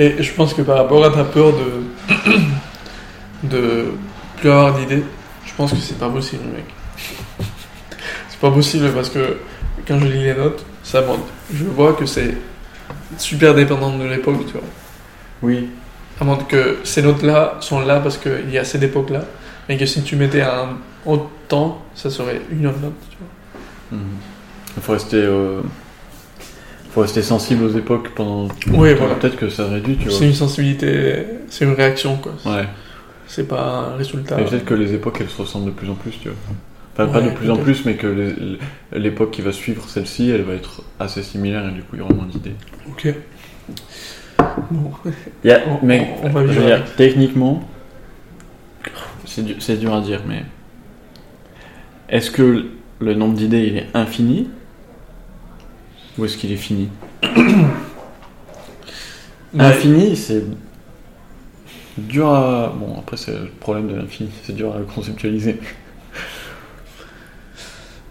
Et je pense que par rapport à ta peur de. de plus avoir d'idées, je pense que c'est pas possible, mec. C'est pas possible parce que quand je lis les notes, ça monte. Je vois que c'est super dépendant de l'époque, tu vois. Oui. À moins que ces notes-là sont là parce qu'il y a cette époque-là, mais que si tu mettais un autre temps, ça serait une autre note, tu vois. Mhm. Il faut rester, euh, faut rester sensible aux époques pendant. Oui, voilà. Peut-être que ça réduit, tu vois. C'est une sensibilité, c'est une réaction, quoi. Ouais. C'est pas un résultat. Et peut-être que les époques elles se ressemblent de plus en plus, tu vois. Enfin, pas de plus en plus, mais que les- l'époque qui va suivre celle-ci, elle va être assez similaire et du coup il y aura moins d'idées. Ok. Bon. Il y a- On- mais on- on va je veux dire, techniquement, c'est dur, c'est dur à dire, mais est-ce que le nombre d'idées il est infini? Ou est-ce qu'il est fini Mais- Infini, c'est dur à. Bon, après, c'est le problème de l'infini, c'est dur à conceptualiser.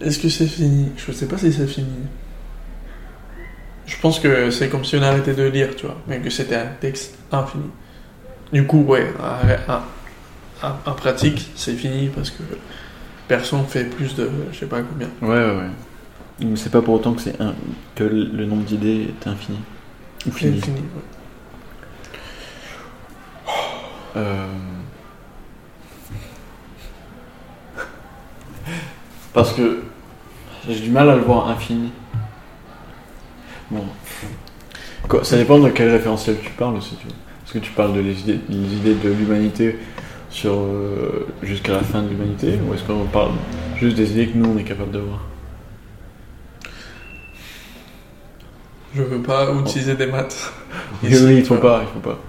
Est-ce que c'est fini? Je sais pas si c'est fini. Je pense que c'est comme si on arrêtait de lire, tu vois, mais que c'était un texte infini. Du coup, ouais, en pratique, c'est fini parce que personne fait plus de, je sais pas combien. Ouais, ouais, ouais. Mais c'est pas pour autant que, c'est un... que le nombre d'idées est infini. Ou fini. fini. ouais. Euh, Parce que j'ai du mal à le voir infini. Bon. Quoi, ça dépend de quel référentiel tu parles aussi, tu vois. Est-ce que tu parles de les idées, les idées de l'humanité sur euh, jusqu'à la fin de l'humanité ou est-ce qu'on parle juste des idées que nous on est capable d'avoir Je veux pas utiliser des maths. Oui, oui, il faut pas, il faut pas.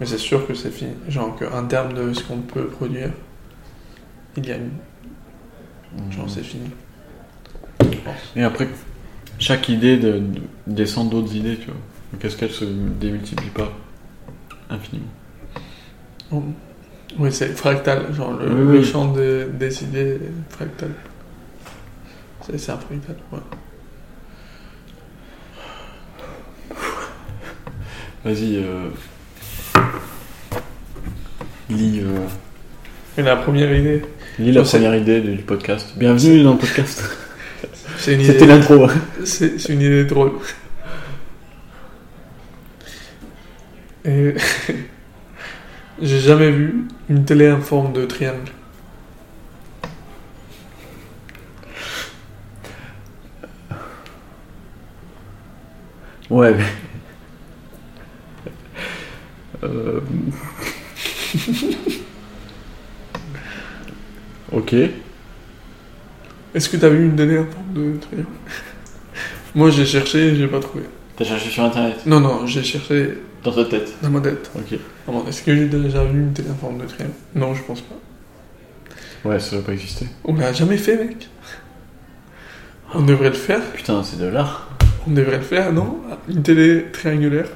Mais c'est sûr que c'est fini. Genre qu'en termes de ce qu'on peut produire, il y a une. Genre c'est fini. Je pense. Et après, chaque idée de- de- descend d'autres idées, tu vois. Donc est-ce qu'elle se démultiplie pas infiniment Oui, c'est fractal, genre le, Oui, le oui. champ de- des idées est fractal. C'est c'est un fractal, ouais. Vas-y, euh... lis, euh, Et la première idée, lis la Oh, première idée du podcast. Bienvenue dans le podcast. c'est une C'était idée, l'intro. c'est c'est une idée drôle. Et j'ai jamais vu une télé en forme de triangle. Ouais, mais... Euh, ok. Est-ce que t'as vu une télé en forme de triangle Moi j'ai cherché et j'ai pas trouvé. T'as cherché sur internet? Non, non, j'ai cherché Dans ta tête dans ma tête. Ok. Est-ce que j'ai déjà vu une télé en forme de triangle Non, je pense pas. Ouais, ça doit pas exister. On l'a jamais fait, mec. On devrait le faire. Putain, c'est de l'art. On devrait le faire, non? Une télé triangulaire.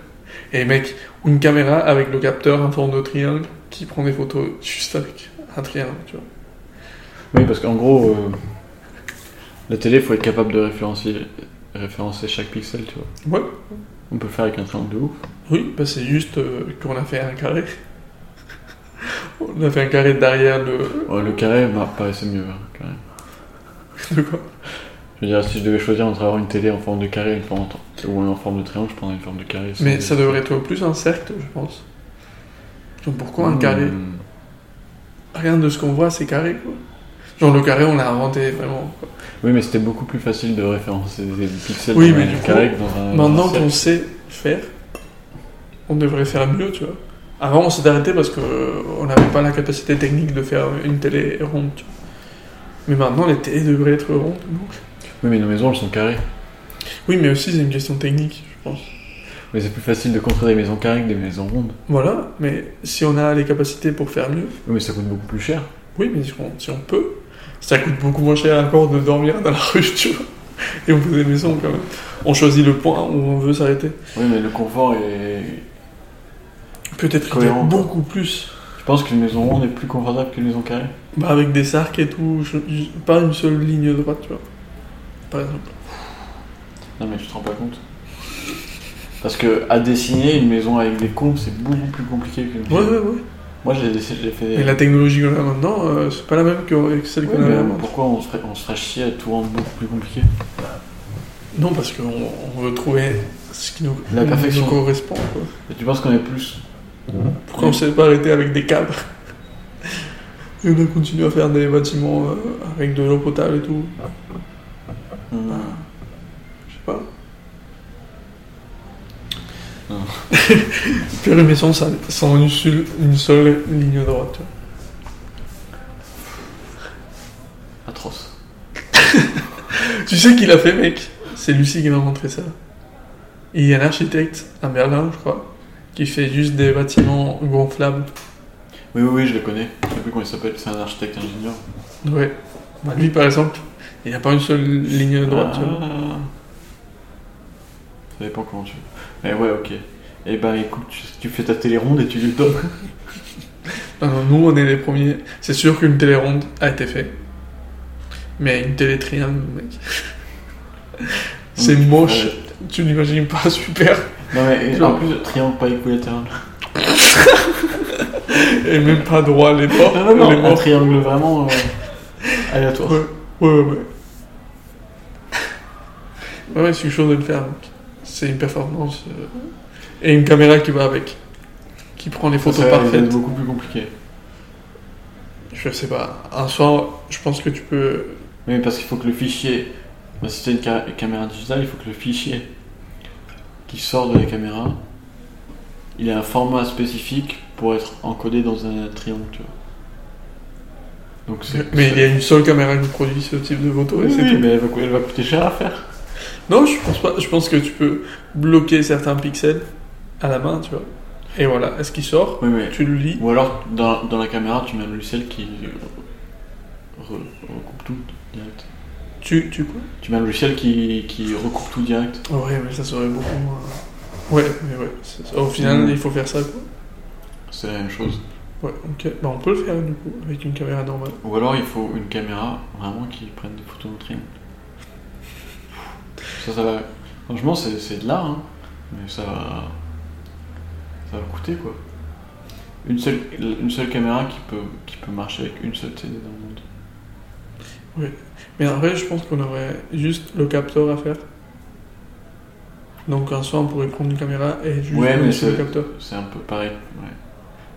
Et mec, une caméra avec le capteur en forme de triangle qui prend des photos juste avec un triangle, tu vois. Oui, parce qu'en gros, euh, la télé, faut être capable de référencer chaque pixel, tu vois. Ouais. On peut le faire avec un triangle de ouf. Oui, bah c'est juste euh, qu'on a fait un carré. On a fait un carré derrière le. Ouais, le carré bah, paraissait mieux, hein, quand même. De quoi? Je veux dire, si je devais choisir entre avoir une télé en forme de carré et une forme ou en forme de triangle, je prendrais une forme de carré. Mais ça devrait être plus un cercle, je pense. Donc pourquoi un carré Hmm. Rien de ce qu'on voit, c'est carré, quoi. Genre le carré, on l'a inventé vraiment. quoi. Oui, mais c'était beaucoup plus facile de référencer des pixels Oui, dans mais un du coup, carré que dans un. Maintenant qu'on sait faire, on devrait faire mieux, tu vois. Avant, on s'est arrêté parce qu'on n'avait pas la capacité technique de faire une télé ronde, tu vois. Mais maintenant, les télés devraient être rondes, non Oui, mais nos maisons, elles sont carrées. Oui, mais aussi, c'est une question technique, je pense. Mais c'est plus facile de construire des maisons carrées que des maisons rondes. Voilà, mais si on a les capacités pour faire mieux, Oui, mais ça coûte beaucoup plus cher. oui, mais si on, si on peut, ça coûte beaucoup moins cher encore de dormir dans la rue, tu vois. Et on fait des maisons quand même. On choisit le point où on veut s'arrêter. Oui, mais le confort est. Peut-être qu'il y a Cohérent, quoi. beaucoup plus. Je pense qu'une maison ronde est plus confortable qu'une maison carrée? Bah, avec des arcs et tout, je- pas une seule ligne droite, tu vois. Par exemple. Non, mais tu te rends pas compte. Parce que à dessiner une maison avec des courbes, c'est beaucoup plus compliqué qu'une Ouais, ouais, ouais. Moi, j'ai dessiné- j'ai fait. Et la technologie qu'on a maintenant, euh, c'est pas la même que celle Ouais, qu'on mais avait avant. pourquoi on se, ferait, on se ferait chier à tout rendre beaucoup plus compliqué Non, parce qu'on on veut trouver ce qui nous, La perfection. nous correspond. quoi. Et tu penses qu'on est plus. Pourquoi on s'est pas arrêté avec des cadres Et on a continué à faire des bâtiments euh, avec de l'eau potable et tout. Hmm. Je sais pas. Maison sans, sans une, seule, une seule ligne droite. Atroce. Tu sais qui l'a fait, mec? C'est Lucie qui m'a montré ça. Il y a un architecte à Berlin, je crois, qui fait juste des bâtiments gonflables. Oui, oui, oui, je le connais. Je sais plus comment il s'appelle, c'est un architecte ingénieur. Ouais. Bah, lui, par exemple, il n'a pas une seule ligne droite. tu vois. Ah. Ça dépend comment tu veux. Mais ouais, ok. Et ben écoute, tu, tu fais ta télé ronde et tu lui donnes. Non, non, nous, on est les premiers. C'est sûr qu'une télé ronde a été faite. Mais une télé triangle, mec. C'est moche. Tu n'imagines pas super. Non, mais Genre- en plus, triangle pas équilatéral. Et même pas droit, les bords. Non, non, non, un triangle vraiment euh, aléatoire. Ouais, ouais, ouais. ouais. Ouais, c'est quelque chose de le faire. mec. C'est une performance. euh, Et une caméra qui va avec. Qui prend les photos Ça, parfaites. être beaucoup plus compliqué. Je sais pas. Un soir, je pense que tu peux. Oui, parce qu'il faut que le fichier. si c'est une ca- caméra digitale, il faut que le fichier qui sort de la caméra, il ait un format spécifique pour être encodé dans un triangle, tu vois. Donc c'est. Mais il y a une seule caméra qui produit ce type de photo Oui, c'est oui, tout. mais elle va, elle va coûter cher à faire. Non, je pense pas. Je pense que tu peux bloquer certains pixels à la main, tu vois. Et voilà, est-ce qu'il sort Oui, mais. Tu le lis. Ou alors, dans, dans la caméra, tu mets un logiciel qui re- recoupe tout direct. Tu, tu quoi Tu mets un logiciel qui, qui recoupe tout direct. Ouais, mais ça serait beaucoup moins. Ouais, mais ouais. Au final, Mm. il faut faire ça, quoi. C'est la même chose. Ouais, ok. Bah, on peut le faire, du coup, avec une caméra normale. Ou alors, il faut une caméra vraiment qui prenne des photos en triangle. Ça, ça va. Franchement, c'est c'est de l'art, hein. Mais ça va. Ça va coûter, quoi. Une seule, une seule caméra qui peut, qui peut marcher avec une seule CD dans le monde. Mais en vrai, je pense qu'on aurait juste le capteur à faire. Donc, en soi, on pourrait prendre une caméra et juste Ouais, mais le capteur. c'est un peu pareil. Ouais.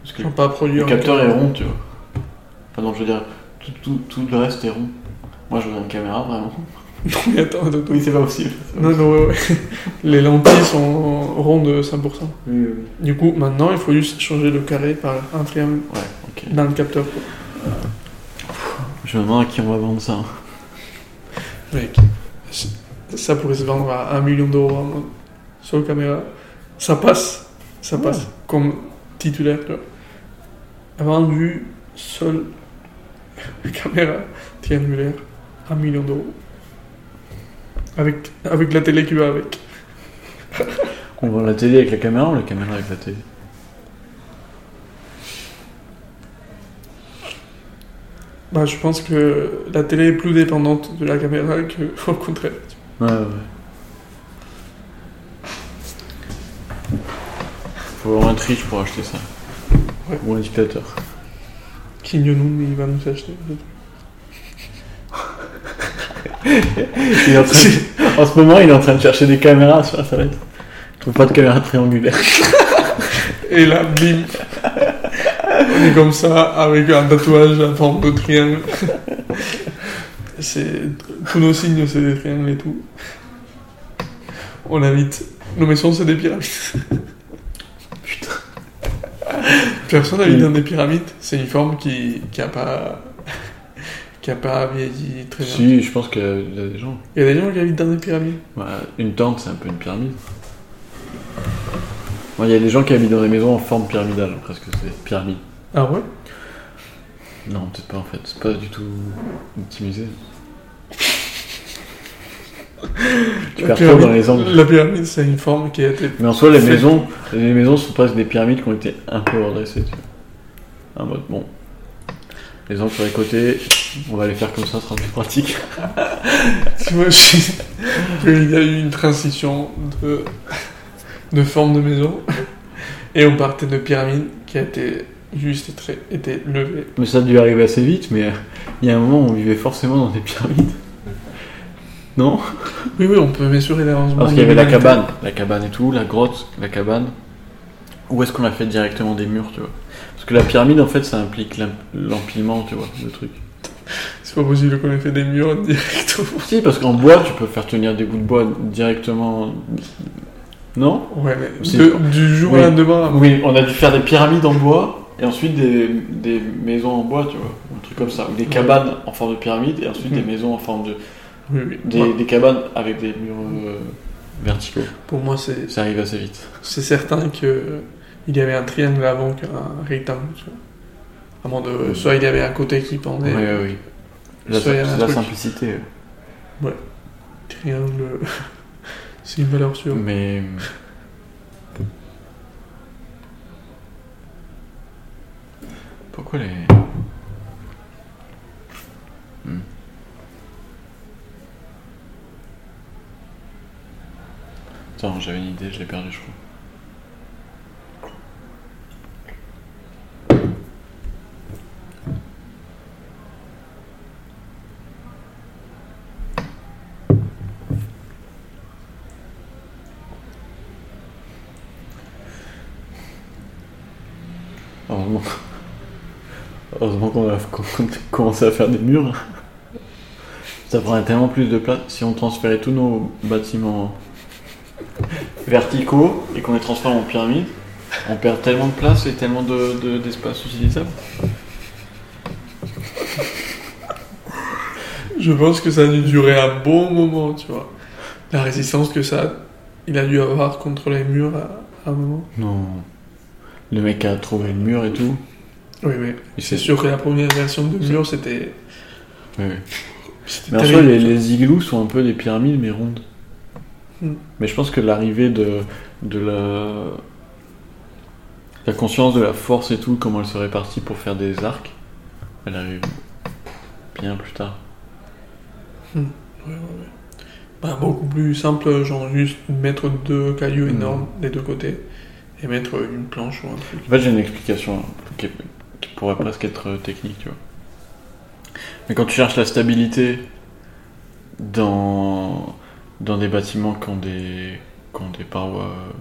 Parce que Sans pas produire. Le capteur est rond, tu vois. Enfin, non, je veux dire, tout, tout, tout le reste est rond. Moi, je veux une caméra, vraiment. Non, mais attends. Oui, c'est pas possible. Non, non, ouais, ouais. Les lentilles sont rondes de 100%. Oui, oui, oui. Du coup, maintenant, il faut juste changer le carré par un triangle Ouais, ok. dans le capteur. Je me demande à qui on va vendre ça. Mec, ça pourrait se vendre à 1 million d'euros en mode seule caméra. Ça passe, ça Ouais. passe comme titulaire. Tu vois. Vendu seule caméra triangulaire, 1 million d'euros. Avec, avec la télé qui va avec. On vend la télé avec la caméra ou la caméra avec la télé? Bah, je pense que la télé est plus dépendante de la caméra que au contraire. Ouais, ouais. Faut avoir un triche pour acheter ça. Ouais. Ou un dictateur. Kim Jong-un, il va nous acheter. Il est en, train de- en ce moment, il est en train de chercher des caméras sur internet. Il trouve pas de caméra triangulaire. Et là, bim On est comme ça, avec un tatouage en forme de triangle. C'est... Tous nos signes, c'est des triangles et tout. On habite... Nos maisons, c'est des pyramides. Putain. Personne habite dans des pyramides. C'est une forme qui, qui a pas... qui a pas vieilli très bien. Si, je pense qu'il y a il y a des gens. Il y a des gens qui habitent dans des pyramides. Ouais, une tente, c'est un peu une pyramide. Ouais, Il y a des gens qui habitent dans des maisons en forme pyramidale, presque c'est pyramide. Ah ouais? Non, peut-être pas en fait, c'est pas du tout optimisé. tu perds pyramide- dans les angles. La pyramide, c'est une forme qui a été... Mais en soi, les Fait- maisons, les maisons sont presque des pyramides qui ont été un peu redressées. Tu vois. En mode, bon, les angles sur les côtés, on va les faire comme ça, ça sera plus pratique. Tu vois, je- qu'il y a eu une transition de de forme de maison. Et on partait de pyramide qui a été juste très, été levée. Mais ça a dû arriver assez vite, mais il y a un moment où on vivait forcément dans des pyramides. Non? Oui, oui, on peut mesurer l'avancement. Parce qu'il y avait la cabane, la cabane et tout, la grotte, la cabane. Où est-ce qu'on a fait directement des murs, tu vois? Parce que la pyramide, en fait, ça implique l'em- l'empilement, tu vois, le truc. C'est pas possible qu'on ait fait des murs directement. Si, parce qu'en bois, tu peux faire tenir des bouts de bois directement. Non Ouais, mais de- du jour Oui. au lendemain. Oui, on a dû faire des pyramides en bois et ensuite des, des maisons en bois, tu vois, un truc comme ça. Ou des cabanes en forme de pyramide et ensuite des Mhm. maisons en forme de. Oui, oui. Des, Ouais. des cabanes avec des murs euh, verticaux. Pour moi, c'est Ça arrive assez vite. c'est certain que il y avait un triangle avant qu'un rectangle. Tu vois. Moins de, soit il y avait un côté qui pendait. Oui, oui, oui. La, la simplicité. Triangle, c'est une valeur sûre. Mais. Pourquoi les. Hmm. Attends, j'avais une idée, je l'ai perdue, je crois. Heureusement. Heureusement qu'on a commencé à faire des murs. Ça prendrait tellement plus de place si on transférait tous nos bâtiments verticaux et qu'on les transforme en pyramide. On perd tellement de place et tellement de- de- d'espace utilisable. Je pense que ça a dû durer un bon moment, tu vois. La résistance que ça, il a dû avoir contre les murs à, à un moment. Non. Le mec a trouvé le mur et tout. Oui, oui. C'est sûr que la première version de mur, c'était. Oui, Mais en soi, les, les igloos sont un peu des pyramides mais rondes. Hmm. Mais je pense que l'arrivée de, de la, la conscience de la force et tout, comment elle se répartit pour faire des arcs, elle arrive bien plus tard. Ouais, ouais, ouais. Bah, beaucoup plus simple, genre juste mettre deux cailloux Mhm. énormes des deux côtés et mettre une planche ou un truc. En fait, j'ai une explication qui, pourrait presque être technique, tu vois. Mais quand tu cherches la stabilité dans, des bâtiments qui ont des, parois euh,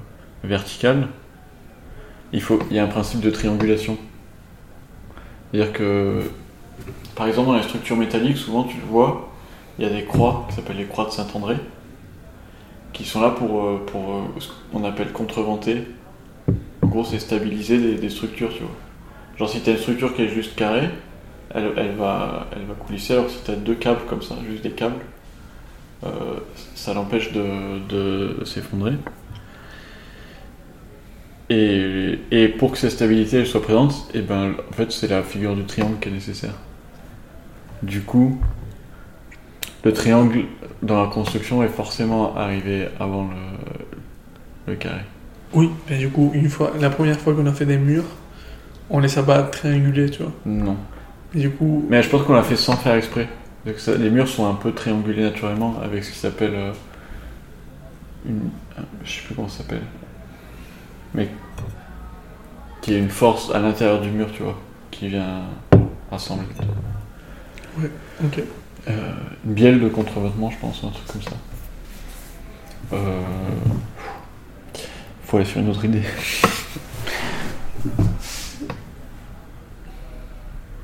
verticales, il, faut, y a un principe de triangulation. C'est-à-dire que, par exemple, dans les structures métalliques, souvent tu le vois, il y a des croix qui s'appellent les croix de Saint-André, qui sont là pour, euh, pour euh, ce qu'on appelle contreventer en gros, c'est stabiliser des, structures, tu vois. Genre, si t'as une structure qui est juste carrée, elle, va, elle va coulisser, alors si t'as deux câbles comme ça, juste des câbles, euh, ça l'empêche de, s'effondrer. Et, et pour que cette stabilité elle soit présente, et ben, en fait, c'est la figure du triangle qui est nécessaire. Du coup, le triangle dans la construction est forcément arrivé avant le carré. Oui, mais du coup, une fois, la première fois qu'on a fait des murs, on les a pas triangulés, tu vois. Non. Et du coup, Mais je pense qu'on l'a fait sans faire exprès. Donc ça- les murs sont un peu triangulés naturellement avec ce qui s'appelle. euh, une, euh, je sais plus comment ça s'appelle. Mais. Qui est une force à l'intérieur du mur, tu vois. Qui vient rassembler. ok. Euh, une bielle de contreventement, je pense, un truc comme ça. Euh, faut aller une autre idée.